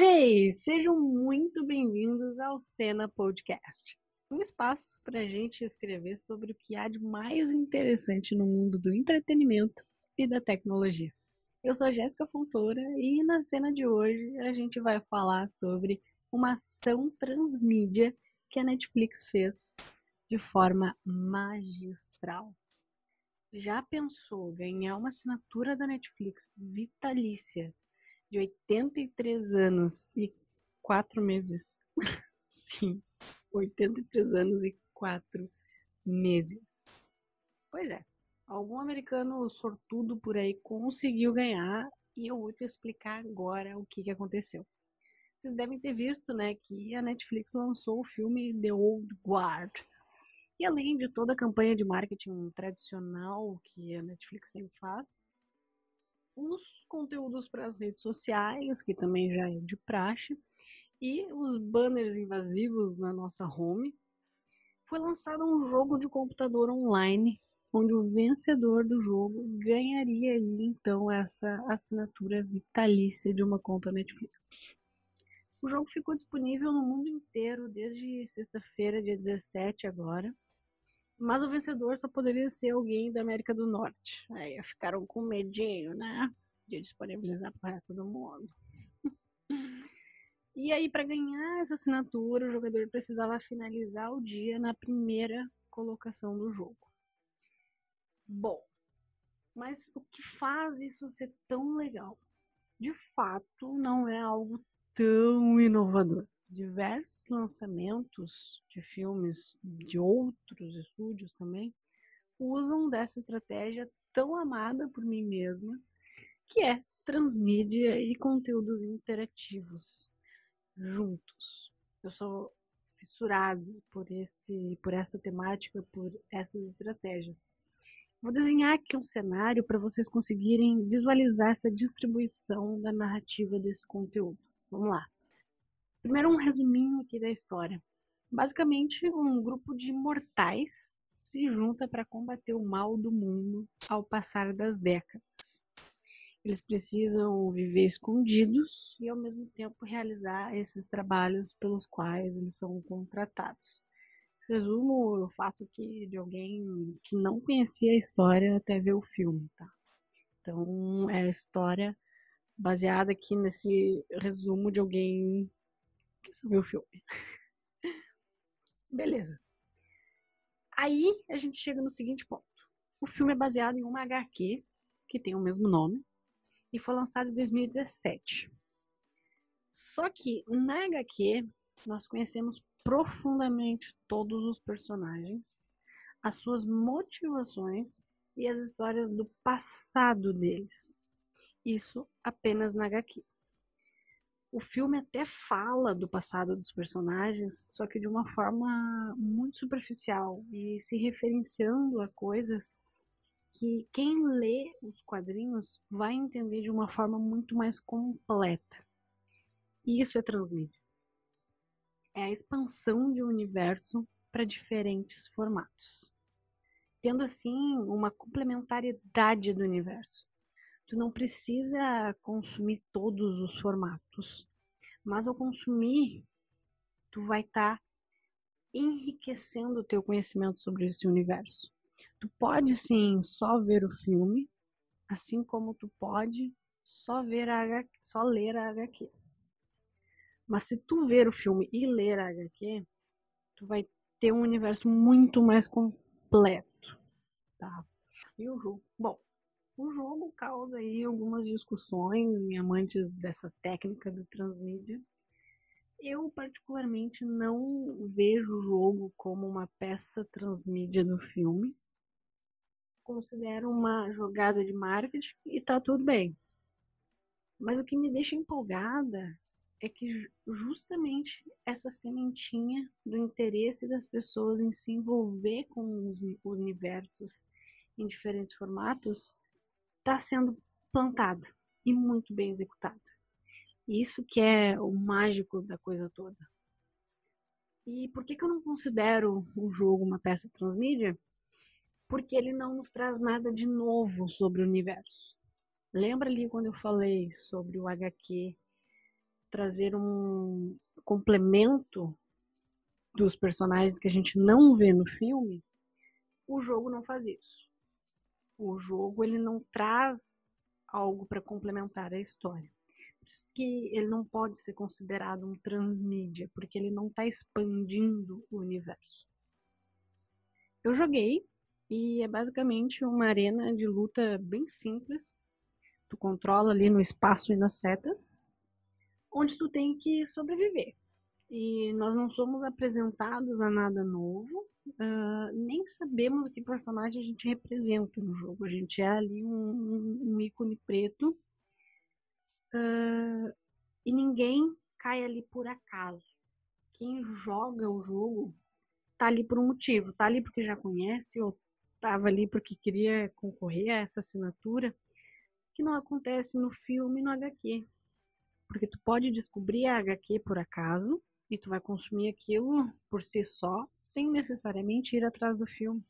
Hey, sejam muito bem-vindos ao Cena Podcast, um espaço para a gente escrever sobre o que há de mais interessante no mundo do entretenimento e da tecnologia. Eu sou a Jéssica Fontoura e na cena de hoje a gente vai falar sobre uma ação transmídia que a Netflix fez de forma magistral. Já pensou ganhar uma assinatura da Netflix vitalícia de 83 anos e 4 meses. Sim, 83 anos e 4 meses. Pois é, algum americano sortudo por aí conseguiu ganhar e eu vou te explicar agora o que, que aconteceu. Vocês devem ter visto, né, que a Netflix lançou o filme The Old Guard. E além de toda a campanha de marketing tradicional que a Netflix sempre faz, os conteúdos para as redes sociais, que também já é de praxe, e os banners invasivos na nossa home. Foi lançado um jogo de computador online, onde o vencedor do jogo ganharia então essa assinatura vitalícia de uma conta Netflix. O jogo ficou disponível no mundo inteiro desde sexta-feira, dia 17 agora. Mas o vencedor só poderia ser alguém da América do Norte. Aí ficaram com medinho, né? De disponibilizar para o resto do mundo. e aí, para ganhar essa assinatura, o jogador precisava finalizar o dia na primeira colocação do jogo. Bom, mas o que faz isso ser tão legal? De fato, não é algo tão inovador diversos lançamentos de filmes de outros estúdios também usam dessa estratégia tão amada por mim mesma, que é transmídia e conteúdos interativos juntos. Eu sou fissurado por esse por essa temática, por essas estratégias. Vou desenhar aqui um cenário para vocês conseguirem visualizar essa distribuição da narrativa desse conteúdo. Vamos lá. Primeiro, um resuminho aqui da história. Basicamente, um grupo de mortais se junta para combater o mal do mundo ao passar das décadas. Eles precisam viver escondidos e, ao mesmo tempo, realizar esses trabalhos pelos quais eles são contratados. Esse resumo eu faço aqui de alguém que não conhecia a história até ver o filme, tá? Então, é a história baseada aqui nesse resumo de alguém que só viu o filme. Beleza. Aí a gente chega no seguinte ponto. O filme é baseado em uma HQ que tem o mesmo nome e foi lançado em 2017. Só que na HQ nós conhecemos profundamente todos os personagens, as suas motivações e as histórias do passado deles. Isso apenas na HQ. O filme até fala do passado dos personagens, só que de uma forma muito superficial e se referenciando a coisas que quem lê os quadrinhos vai entender de uma forma muito mais completa. E isso é transmídia. É a expansão de um universo para diferentes formatos, tendo assim uma complementariedade do universo tu não precisa consumir todos os formatos, mas ao consumir, tu vai estar tá enriquecendo o teu conhecimento sobre esse universo. Tu pode sim só ver o filme, assim como tu pode só ver a HQ, só ler a HQ. Mas se tu ver o filme e ler a HQ, tu vai ter um universo muito mais completo, tá? E o jogo, bom, o jogo causa aí algumas discussões em amantes dessa técnica do transmídia. Eu, particularmente, não vejo o jogo como uma peça transmídia do filme. Considero uma jogada de marketing e tá tudo bem. Mas o que me deixa empolgada é que justamente essa sementinha do interesse das pessoas em se envolver com os universos em diferentes formatos está sendo plantada e muito bem executada. Isso que é o mágico da coisa toda. E por que, que eu não considero o jogo uma peça transmídia? Porque ele não nos traz nada de novo sobre o universo. Lembra ali quando eu falei sobre o HQ trazer um complemento dos personagens que a gente não vê no filme, o jogo não faz isso. O jogo ele não traz algo para complementar a história. Por isso que ele não pode ser considerado um transmídia, porque ele não está expandindo o universo. Eu joguei e é basicamente uma arena de luta bem simples. Tu controla ali no espaço e nas setas, onde tu tem que sobreviver. E nós não somos apresentados a nada novo, uh, nem sabemos que personagem a gente representa no jogo. A gente é ali um, um ícone preto uh, e ninguém cai ali por acaso. Quem joga o jogo tá ali por um motivo, tá ali porque já conhece ou tava ali porque queria concorrer a essa assinatura, que não acontece no filme no HQ. Porque tu pode descobrir a HQ por acaso e tu vai consumir aquilo por si só, sem necessariamente ir atrás do filme.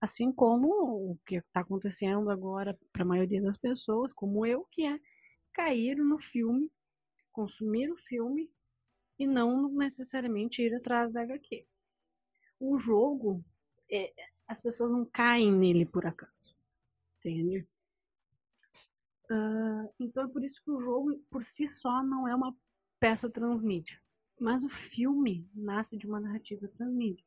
Assim como o que está acontecendo agora para a maioria das pessoas, como eu, que é cair no filme, consumir o filme e não necessariamente ir atrás da HQ o jogo, é, as pessoas não caem nele por acaso. Entende? Uh, então é por isso que o jogo, por si só, não é uma peça transmídia. Mas o filme nasce de uma narrativa transmídia.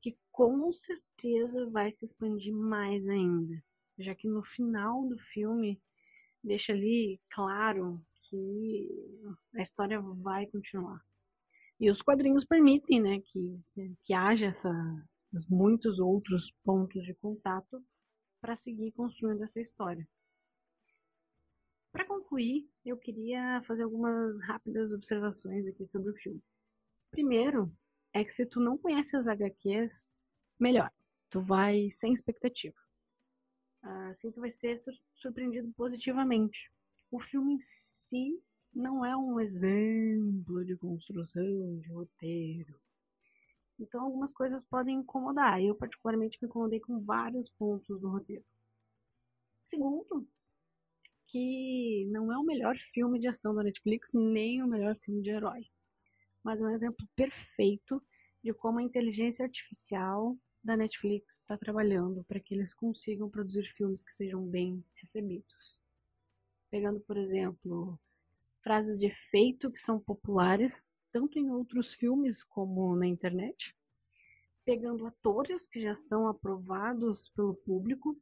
Que com certeza vai se expandir mais ainda. Já que no final do filme deixa ali claro que a história vai continuar. E os quadrinhos permitem né, que, que haja essa, esses muitos outros pontos de contato para seguir construindo essa história. Concluir, eu queria fazer algumas rápidas observações aqui sobre o filme. Primeiro, é que se tu não conhece as HQs, melhor, tu vai sem expectativa. Assim tu vai ser surpreendido positivamente. O filme em si não é um exemplo de construção de roteiro. Então, algumas coisas podem incomodar. Eu, particularmente, me incomodei com vários pontos do roteiro. Segundo, que não é o melhor filme de ação da Netflix, nem o melhor filme de herói. Mas é um exemplo perfeito de como a inteligência artificial da Netflix está trabalhando para que eles consigam produzir filmes que sejam bem recebidos. Pegando, por exemplo, frases de efeito que são populares tanto em outros filmes como na internet, pegando atores que já são aprovados pelo público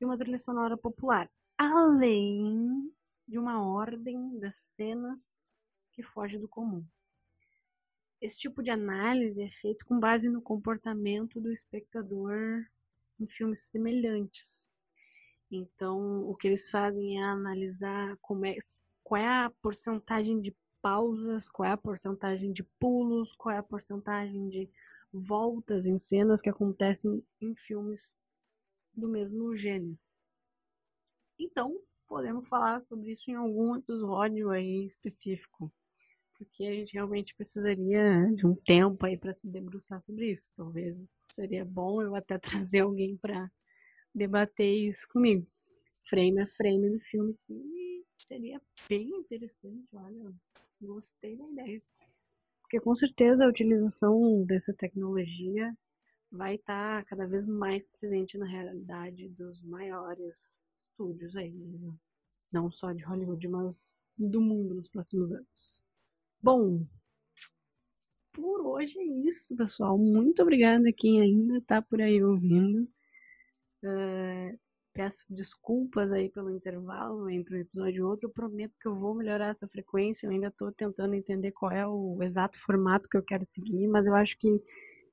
e uma trilha sonora popular, além de uma ordem das cenas que foge do comum. Esse tipo de análise é feito com base no comportamento do espectador em filmes semelhantes. Então, o que eles fazem é analisar é, qual é a porcentagem de pausas, qual é a porcentagem de pulos, qual é a porcentagem de voltas em cenas que acontecem em filmes do mesmo gênero. Então, podemos falar sobre isso em algum episódio aí específico, porque a gente realmente precisaria de um tempo aí para se debruçar sobre isso. Talvez seria bom eu até trazer alguém para debater isso comigo, frame a frame do filme que seria bem interessante, olha, gostei da ideia. Porque com certeza a utilização dessa tecnologia vai estar cada vez mais presente na realidade dos maiores estúdios aí, né? não só de Hollywood, mas do mundo nos próximos anos. Bom, por hoje é isso, pessoal. Muito obrigada a quem ainda está por aí ouvindo. Uh, Peço desculpas aí pelo intervalo entre um episódio e outro. Eu prometo que eu vou melhorar essa frequência. Eu ainda estou tentando entender qual é o exato formato que eu quero seguir, mas eu acho que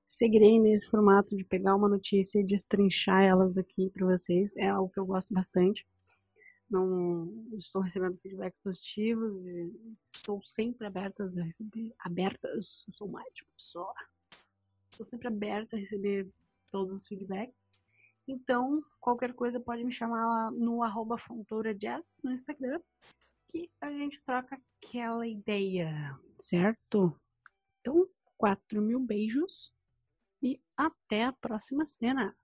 seguirei nesse formato de pegar uma notícia e destrinchar elas aqui para vocês. É algo que eu gosto bastante. Não estou recebendo feedbacks positivos e estou sempre abertas a receber abertas, sou mais de uma pessoa. Estou sempre aberta a receber todos os feedbacks. Então, qualquer coisa pode me chamar no arroba Jazz no Instagram, que a gente troca aquela ideia, certo? Então, 4 mil beijos e até a próxima cena.